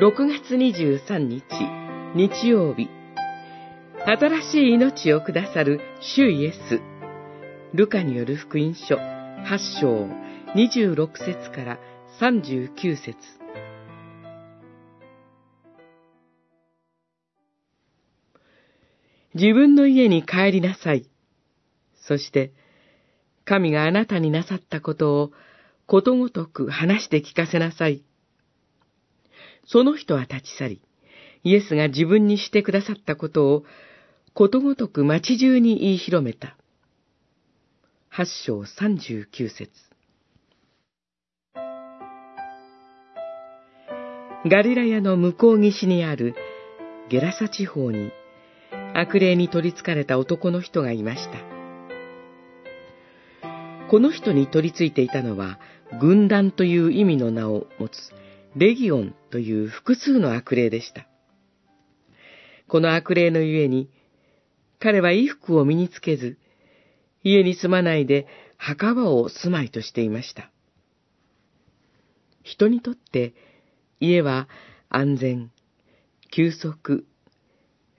6月23日、日曜日。新しい命をくださる主イエス。ルカによる福音書8章26節から39節自分の家に帰りなさい。そして、神があなたになさったことをことごとく話して聞かせなさい。その人は立ち去り、イエスが自分にしてくださったことをことごとく町中に言い広めた。八章三十九節ガリラヤの向こう岸にあるゲラサ地方に悪霊に取り憑かれた男の人がいました。この人に取り憑いていたのは軍団という意味の名を持つレギオンという複数の悪霊でした。この悪霊のゆえに、彼は衣服を身につけず、家に住まないで墓場を住まいとしていました。人にとって家は安全、休息、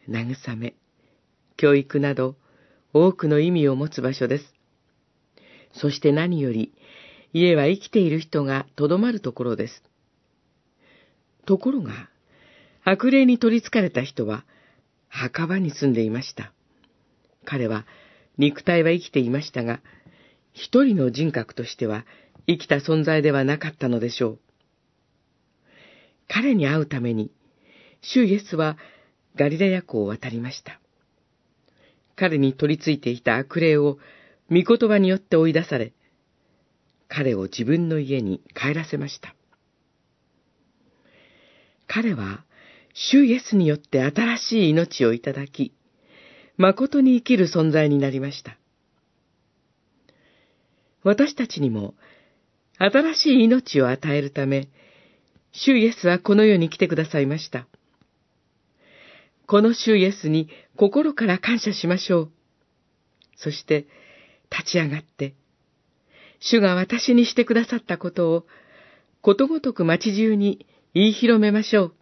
慰め、教育など多くの意味を持つ場所です。そして何より家は生きている人がとどまるところです。ところが、悪霊に取り憑かれた人は墓場に住んでいました。彼は肉体は生きていましたが、一人の人格としては生きた存在ではなかったのでしょう。彼に会うために、主イエスはガリラヤ湖を渡りました。彼に取り付いていた悪霊を御言葉によって追い出され、彼を自分の家に帰らせました。彼は、主イエスによって新しい命をいただき、誠に生きる存在になりました。私たちにも、新しい命を与えるため、主イエスはこの世に来てくださいました。この主イエスに心から感謝しましょう。そして、立ち上がって、主が私にしてくださったことを、ことごとく町中に言い広めましょう。